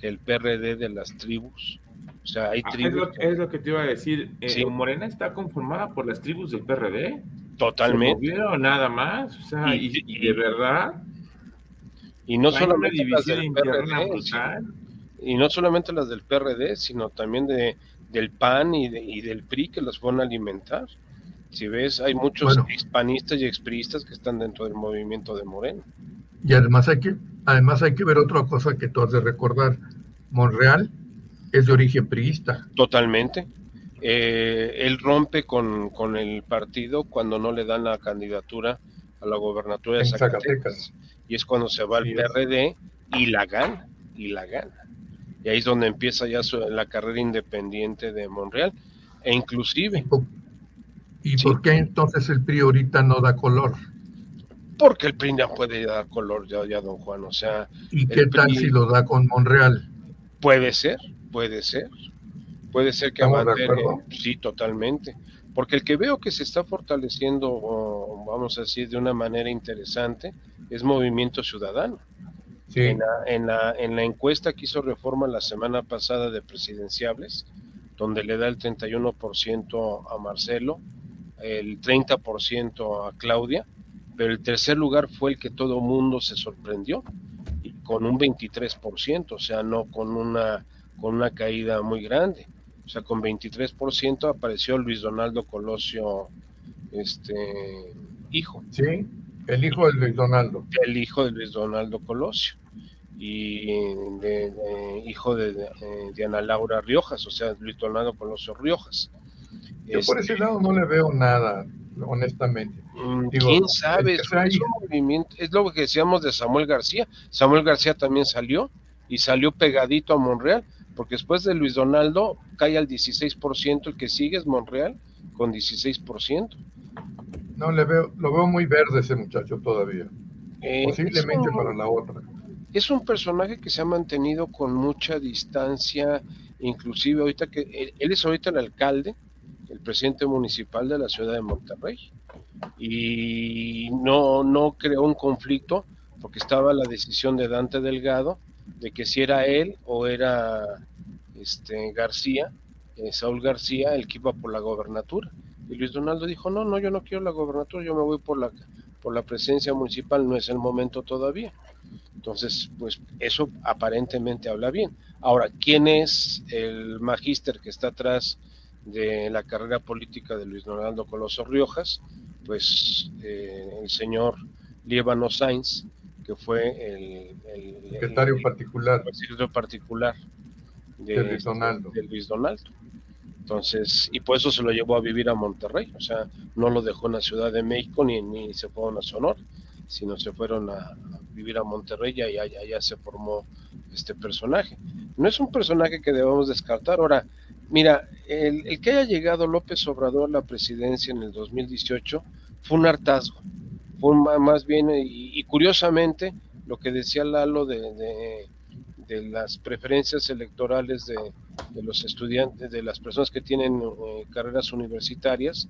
que el PRD de las tribus. O sea, hay Ah, es, tribus. es lo que te iba a decir. Eh, Sí. Morena está conformada por las tribus del PRD. Totalmente. Se nada más, o sea, y, de verdad. Y no solamente las del PRD, y no solamente las del PRD, sino también de, del PAN y, y del PRI que las van a alimentar. Si ves, hay muchos hispanistas y expriistas que están dentro del movimiento de Moreno. Y además hay que, además hay que ver otra cosa que tú has de recordar. Monreal es de origen priista. Totalmente. Eh, él rompe con, el partido cuando no le dan la candidatura a la gobernatura de Zacatecas. Y es cuando se va al PRD y la gana, y la gana. Y ahí es donde empieza ya la carrera independiente de Monreal. E inclusive... ¿Y por qué entonces el PRI ahorita no da color? Porque el PRI ya puede dar color ya, ya don Juan, o sea... ¿Y qué tal si lo da con Monreal? Puede ser, puede ser. Puede ser que mantenga, sí, totalmente. Porque el que veo que se está fortaleciendo, vamos a decir, de una manera interesante, es Movimiento Ciudadano. En, la, en, la, encuesta que hizo Reforma la semana pasada de presidenciables, donde le da el 31% a Marcelo, el 30% a Claudia, pero el tercer lugar fue el que todo mundo se sorprendió, y con un 23%, o sea, no con una, con una caída muy grande. O sea, con 23% apareció Luis Donaldo Colosio, este, hijo. Sí, el hijo de Luis Donaldo. El hijo de Luis Donaldo Colosio. Y de, hijo de, Diana Laura Riojas, o sea, Luis Donaldo Colosio Riojas. Yo por ese este, lado no le veo nada, honestamente. Mm, ¿Quién sabe? Es, es lo que decíamos de Samuel García. Samuel García también salió y salió pegadito a Monreal porque después de Luis Donaldo cae al 16%, el que sigue es Monreal con 16%. No, le veo, lo veo muy verde ese muchacho todavía. Eh, Posiblemente para la otra. Es un personaje que se ha mantenido con mucha distancia, inclusive ahorita que él, él es ahorita el alcalde, el presidente municipal de la ciudad de Monterrey. Y no, no creó un conflicto porque estaba la decisión de Dante Delgado de que si era él o era este García, eh, Saúl García, el que iba por la gobernatura. Y Luis Donaldo dijo, no, no, yo no quiero la gobernatura, yo me voy por la, por la presencia municipal, no es el momento todavía. Entonces, pues eso aparentemente habla bien. Ahora, ¿quién es el magíster que está atrás de la carrera política de Luis Donaldo Coloso Riojas? Pues eh, el señor Liébano Sainz, que fue el, secretario particular. secretario particular de, Luis Donaldo. de Luis Donaldo. Entonces, y por eso se lo llevó a vivir a Monterrey, o sea, no lo dejó en la Ciudad de México ni, ni se fueron a Sonora, sino se fueron a, vivir a Monterrey y allá, allá, se formó este personaje. No es un personaje que debamos descartar. Ahora, mira, el, que haya llegado López Obrador a la presidencia en el 2018 fue un hartazgo fue más bien, y, curiosamente, lo que decía Lalo de, de, las preferencias electorales de, los estudiantes, de las personas que tienen eh, carreras universitarias,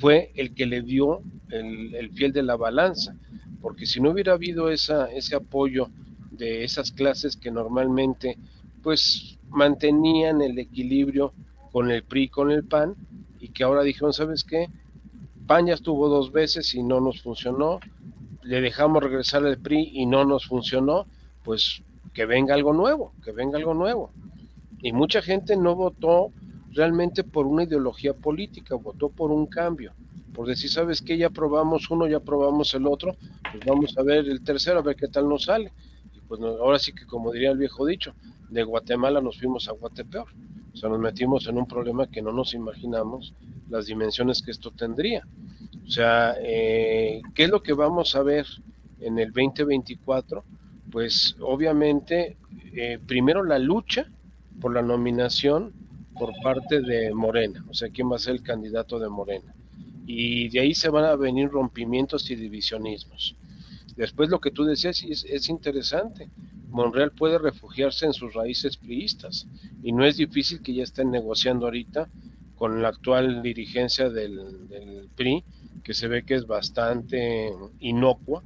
fue el que le dio el, el fiel de la balanza, porque si no hubiera habido esa, ese apoyo de esas clases que normalmente pues mantenían el equilibrio con el PRI, con el PAN, y que ahora dijeron, ¿sabes qué? España estuvo dos veces y no nos funcionó, le dejamos regresar al PRI y no nos funcionó, pues que venga algo nuevo, que venga algo nuevo. Y mucha gente no votó realmente por una ideología política, votó por un cambio, por decir, ¿sabes qué? Ya probamos uno, ya probamos el otro, pues vamos a ver el tercero, a ver qué tal nos sale. Y pues ahora sí que, como diría el viejo dicho, de Guatemala nos fuimos a Guatepeor. O sea, nos metimos en un problema que no nos imaginamos las dimensiones que esto tendría. O sea, eh, ¿qué es lo que vamos a ver en el 2024? Pues obviamente, eh, primero la lucha por la nominación por parte de Morena, o sea, quién va a ser el candidato de Morena. Y de ahí se van a venir rompimientos y divisionismos. Después lo que tú decías es, es interesante. Monreal puede refugiarse en sus raíces priistas y no es difícil que ya estén negociando ahorita con la actual dirigencia del, PRI, que se ve que es bastante inocua,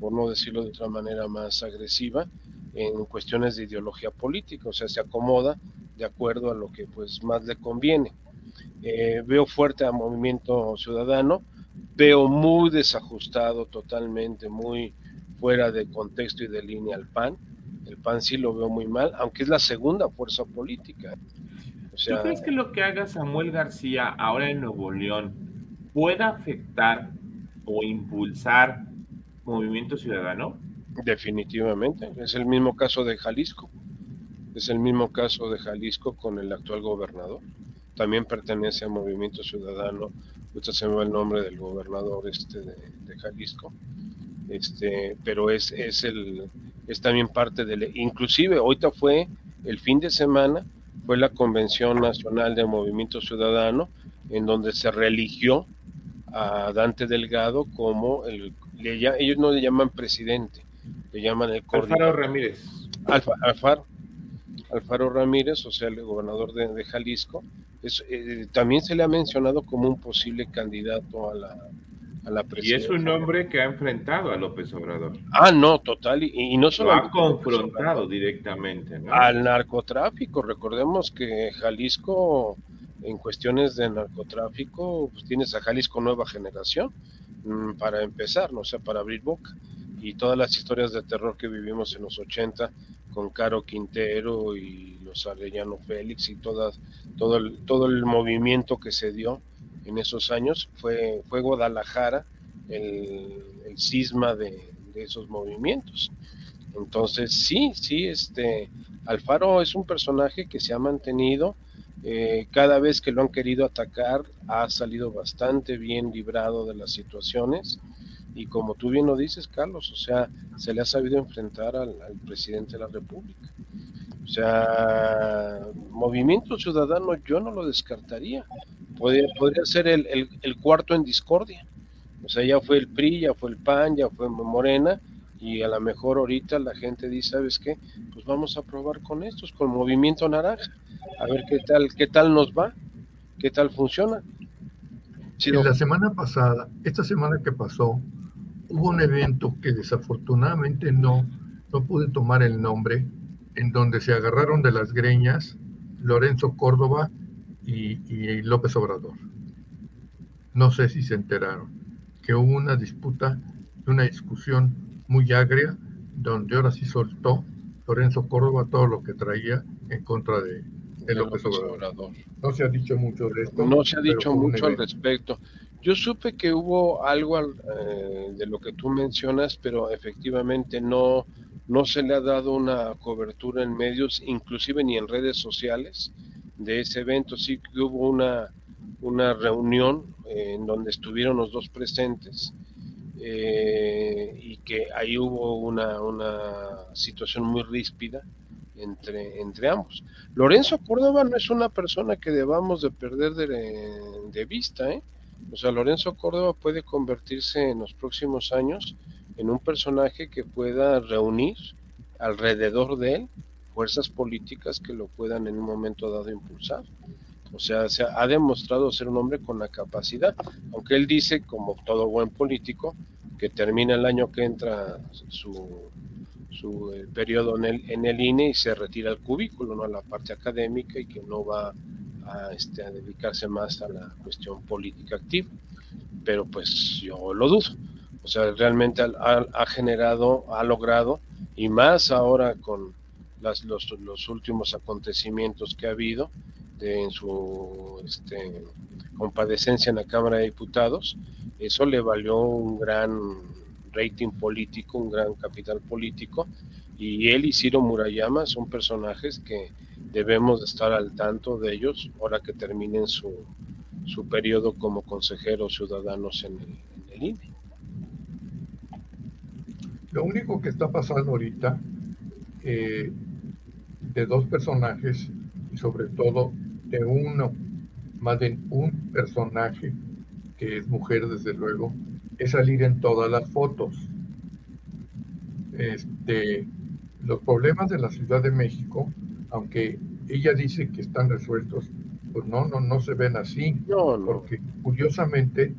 por no decirlo de otra manera más agresiva, en cuestiones de ideología política, o sea, se acomoda de acuerdo a lo que pues más le conviene. Eh, veo fuerte al movimiento ciudadano, veo muy desajustado totalmente, muy fuera de contexto y de línea al PAN. El PAN sí lo veo muy mal, aunque es la segunda fuerza política. O sea, ¿Tú crees que lo que haga Samuel García ahora en Nuevo León pueda afectar o impulsar Movimiento Ciudadano? Definitivamente, es el mismo caso de Jalisco. Es el mismo caso de Jalisco con el actual gobernador. También pertenece a Movimiento Ciudadano. Ahorita se me va el nombre del gobernador este de, Jalisco. Este, pero es, es el es también parte del inclusive ahorita fue el fin de semana fue la convención nacional de Movimiento Ciudadano en donde se religió a Dante Delgado como el ellos no le llaman presidente le llaman el Alfaro Ramírez. Alfaro. Alfaro Ramírez, o sea, el gobernador de, Jalisco, es, eh, también se le ha mencionado como un posible candidato a la, a la presidencia. Y es un nombre que ha enfrentado a López Obrador. Ah, no, total, y, no solo... ha confrontado directamente, Al narcotráfico, recordemos que Jalisco, en cuestiones de narcotráfico, pues tienes a Jalisco Nueva Generación, para empezar, no sé, para abrir boca. Y todas las historias de terror que vivimos en los 80 con Caro Quintero y los Arellano Félix y todas, todo, el, todo el movimiento que se dio en esos años fue, fue Guadalajara el, el cisma de, esos movimientos. Entonces, sí, sí, este, Alfaro es un personaje que se ha mantenido, eh, cada vez que lo han querido atacar, ha salido bastante bien librado de las situaciones y como tú bien lo dices, Carlos, o sea, se le ha sabido enfrentar al, presidente de la República. O sea, movimiento ciudadano yo no lo descartaría. Podría, podría ser el, el, cuarto en discordia. O sea, ya fue el PRI, ya fue el PAN, ya fue Morena, y a lo mejor ahorita la gente dice, ¿sabes qué? Pues vamos a probar con estos, con Movimiento Naranja, a ver qué tal, qué tal nos va, qué tal funciona. la semana pasada, esta semana que pasó, hubo un evento que desafortunadamente no, no pude tomar el nombre, en donde se agarraron de las greñas Lorenzo Córdoba y, López Obrador. No sé si se enteraron que hubo una disputa, una discusión muy agria, donde ahora sí soltó Lorenzo Córdoba todo lo que traía en contra de, López, Obrador. No se ha dicho mucho de esto. No se ha dicho mucho al respecto. Yo supe que hubo algo eh, de lo que tú mencionas, pero efectivamente no, no se le ha dado una cobertura en medios, inclusive ni en redes sociales de ese evento. Sí que hubo una, una reunión eh, en donde estuvieron los dos presentes eh, y que ahí hubo una, una situación muy ríspida entre, entre ambos. Lorenzo Córdoba no es una persona que debamos de perder de, de vista, ¿eh? O sea, Lorenzo Córdoba puede convertirse en los próximos años en un personaje que pueda reunir alrededor de él fuerzas políticas que lo puedan en un momento dado impulsar. O sea, se ha demostrado ser un hombre con la capacidad, aunque él dice, como todo buen político, que termina el año que entra su, su eh, periodo en el, en el INE y se retira al cubículo, no a la parte académica y que no va a, este, a dedicarse más a la cuestión política activa. Pero pues yo lo dudo. O sea, realmente ha, generado, ha logrado, y más ahora con las, los, los, últimos acontecimientos que ha habido de, en su este, compadecencia en la Cámara de Diputados, eso le valió un gran rating político, un gran capital político, y él y Ciro Murayama son personajes que debemos estar al tanto de ellos ahora que terminen su, su periodo como consejeros ciudadanos en el, INE. Lo único que está pasando ahorita eh, de dos personajes y sobre todo de uno, más de un personaje que es mujer desde luego, es salir en todas las fotos. Este, los problemas de la Ciudad de México aunque ella dice que están resueltos, pues no, no, no se ven así. No, Porque curiosamente,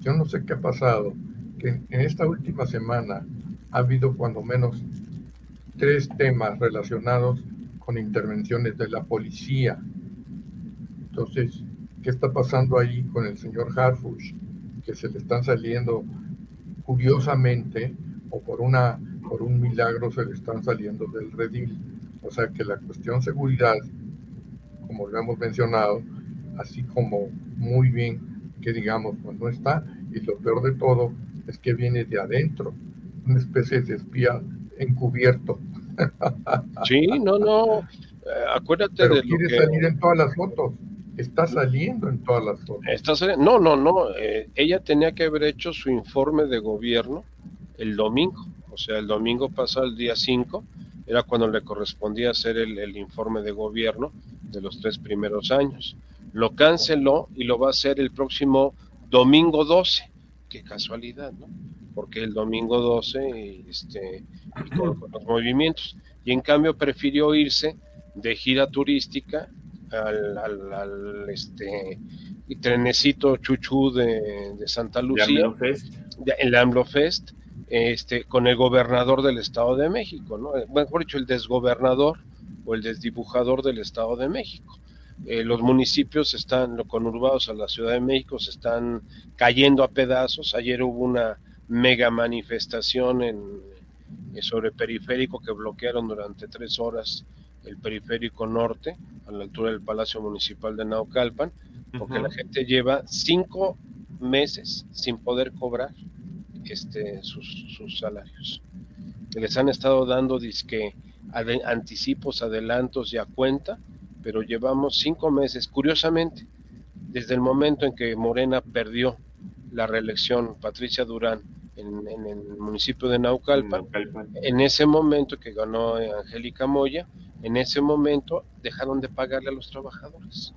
yo no sé qué ha pasado, que en, esta última semana ha habido cuando menos tres temas relacionados con intervenciones de la policía. Entonces, ¿qué está pasando ahí con el señor Harfush? que se le están saliendo curiosamente o por una por un milagro se le están saliendo del redil. O sea que la cuestión seguridad, como lo hemos mencionado, así como muy bien que digamos, pues no está, y lo peor de todo es que viene de adentro, una especie de espía encubierto. Sí, no, no, eh, acuérdate Pero de quiere lo que... salir en todas las fotos, está saliendo en todas las fotos. Está saliendo- No, no, no. eh, ella tenía que haber hecho su informe de gobierno el domingo. O sea, el domingo pasado, el día 5, era cuando le correspondía hacer el, el informe de gobierno de los tres primeros años. Lo canceló y lo va a hacer el próximo domingo 12. Qué casualidad, ¿no? Porque el domingo 12, este, con, con los movimientos. Y en cambio prefirió irse de gira turística al, al- al, este trenecito chuchú de, de Santa Lucía, AMLO Fest. de- el AMLO Fest, este, con el gobernador del Estado de México, ¿no? Eh, mejor dicho, el desgobernador o el desdibujador del Estado de México. Eh, los municipios están lo- conurbados a la Ciudad de México, se están cayendo a pedazos. Ayer hubo una mega manifestación en, eh, sobre periférico que bloquearon durante tres horas el periférico norte, a la altura del Palacio Municipal de Naucalpan, porque Ujú. la gente lleva cinco meses sin poder cobrar este, sus, sus salarios. Les han estado dando disque ade- anticipos, adelantos y a cuenta, pero llevamos cinco meses. Curiosamente, desde el momento en que Morena perdió la reelección, Patricia Durán, en, en el municipio de Naucalpan, Naucalpan. en ese momento que ganó Angélica Moya, en ese momento dejaron de pagarle a los trabajadores,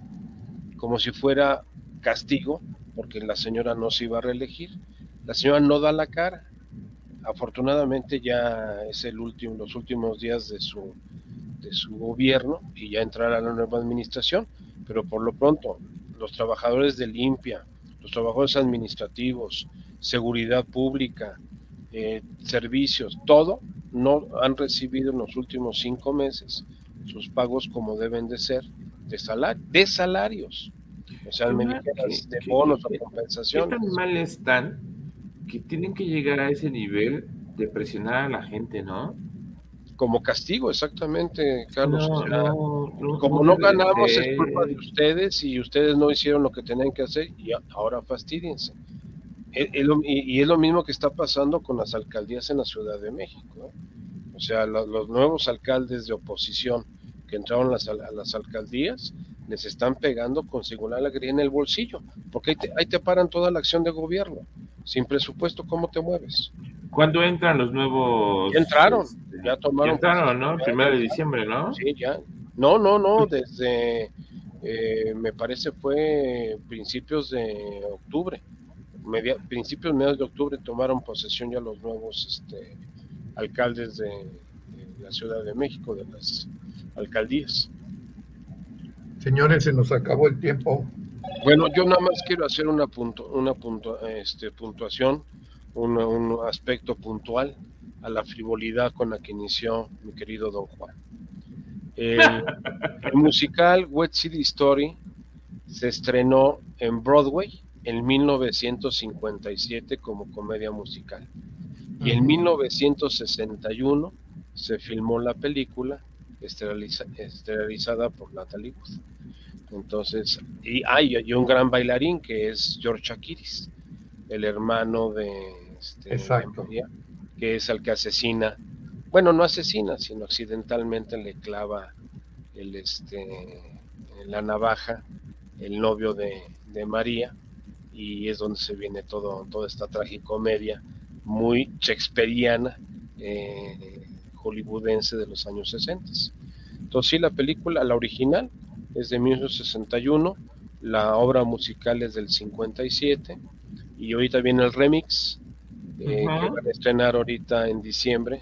como si fuera castigo, porque la señora no se iba a reelegir. La señora no da la cara. Afortunadamente ya es el último, los últimos días de su, de su gobierno y ya entrará la nueva administración, pero por lo pronto los trabajadores de limpia, los trabajadores administrativos, seguridad pública, eh, servicios, todo, no han recibido en los últimos cinco meses sus pagos como deben de ser de, salar de salarios. O sea, me de bonos o qué- ¿Qué compensaciones. tan mal están que tienen que llegar a ese nivel de presionar a la gente, ¿no? Como castigo, exactamente, Carlos. No, o sea, no, no, como no ganamos es culpa de ustedes y ustedes no hicieron lo que tenían que hacer y ahora fastidiense. Y, es lo mismo que está pasando con las alcaldías en la Ciudad de México. ¿eh? O sea, lo- los nuevos alcaldes de oposición que entraron a las, a las alcaldías les están pegando con singular alegría en el bolsillo, porque ahí te, ahí te paran toda la acción de gobierno. Sin presupuesto, ¿cómo te mueves? ¿Cuándo entran los nuevos? Ya entraron, este, ya ya tomaron. entraron, ¿no? El Ya- primero de diciembre, ¿no? Sí, ya. No, no, no, desde, eh, me parece fue principios de octubre, media, principios, mediados de octubre tomaron posesión ya los nuevos este, alcaldes de, de la Ciudad de México, de las alcaldías. Señores, se nos acabó el tiempo. Bueno, yo nada más quiero hacer una, punto, una punto, este, puntuación, un, un aspecto puntual a la frivolidad con la que inició mi querido Don Juan. El, (laughs) el musical Wet City Story se estrenó en Broadway en 1957 como comedia musical. Y en Ujú. 1961 se filmó la película esteriliza- estelarizada por Natalie Wood. Entonces, y hay un gran bailarín que es George Akiris, el hermano de, este, Exacto. María, que es el que asesina, bueno, no asesina, sino accidentalmente le clava el, este, la navaja, el novio de, de María, y es donde se viene todo, toda esta tragicomedia muy shakespeariana, eh, hollywoodense de los años 60. Entonces, sí, la película, la original, es de 1961, la obra musical es del 57, y ahorita viene el remix, eh, que van a estrenar ahorita en diciembre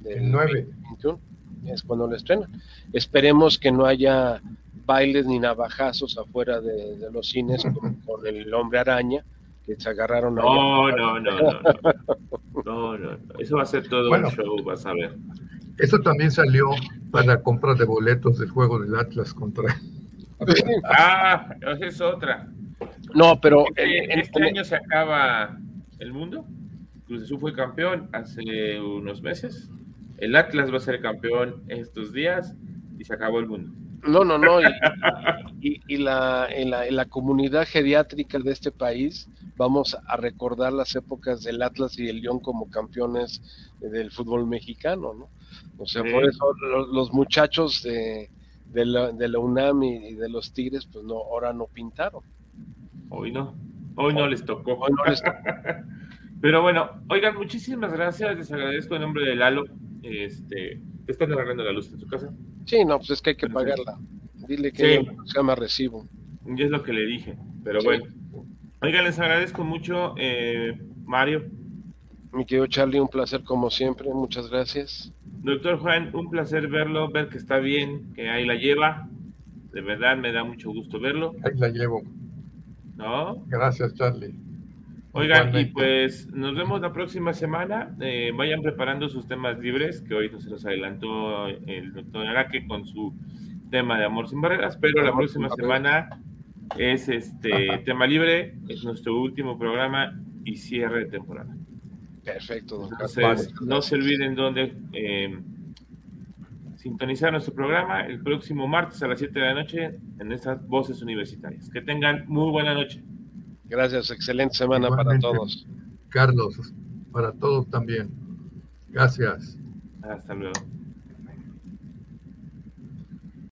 del El 9. 2021, es cuando lo estrenan. Esperemos que no haya bailes ni navajazos afuera de, de los cines con, (laughs) con el hombre araña, que se agarraron allá. No, no, no, no, no. No, no, no. Eso va a ser todo Bueno. un show, vas a ver. Eso también salió para la compra de boletos del juego del Atlas contra. (laughs) Ah, esa es otra. No, pero este, este año se acaba el mundo. Cruz Azul fue campeón hace unos meses. El Atlas va a ser campeón estos días y se acabó el mundo. No, no, no. Y, la, en, la, en la comunidad geriátrica de este país vamos a recordar las épocas del Atlas y el León como campeones del fútbol mexicano, ¿no? O sea, por eso los, muchachos de, de, la, de la UNAM y de los Tigres, pues no, ahora no pintaron. Hoy no, hoy no les tocó. Hoy no les tocó. (laughs) Pero bueno, oigan, muchísimas gracias, les agradezco en nombre de Lalo. Este, ¿Te están arreglando la luz en su casa? Sí, no, pues es que hay que pagarla. Dile que se llama recibo. Y es lo que le dije, pero bueno. Oigan, les agradezco mucho, eh, Mario. Mi querido Charlie, un placer como siempre, muchas gracias. Doctor Juan, un placer verlo, ver que está bien, que ahí la lleva. De verdad me da mucho gusto verlo. Ahí la llevo. ¿No? Gracias, Charlie. Oigan, y pues nos vemos la próxima semana. Eh, vayan preparando sus temas libres, que hoy no se los adelantó el doctor Araque con su tema de Amor sin Barreras, pero la próxima semana es este tema libre, es nuestro último programa y cierre de temporada. Perfecto, Entonces, no se olviden dónde eh, sintonizar nuestro programa el próximo martes a las 7 de la noche en estas voces universitarias. Que tengan muy buena noche. Gracias, excelente semana para todos. Carlos, para todos también. Gracias. Hasta luego.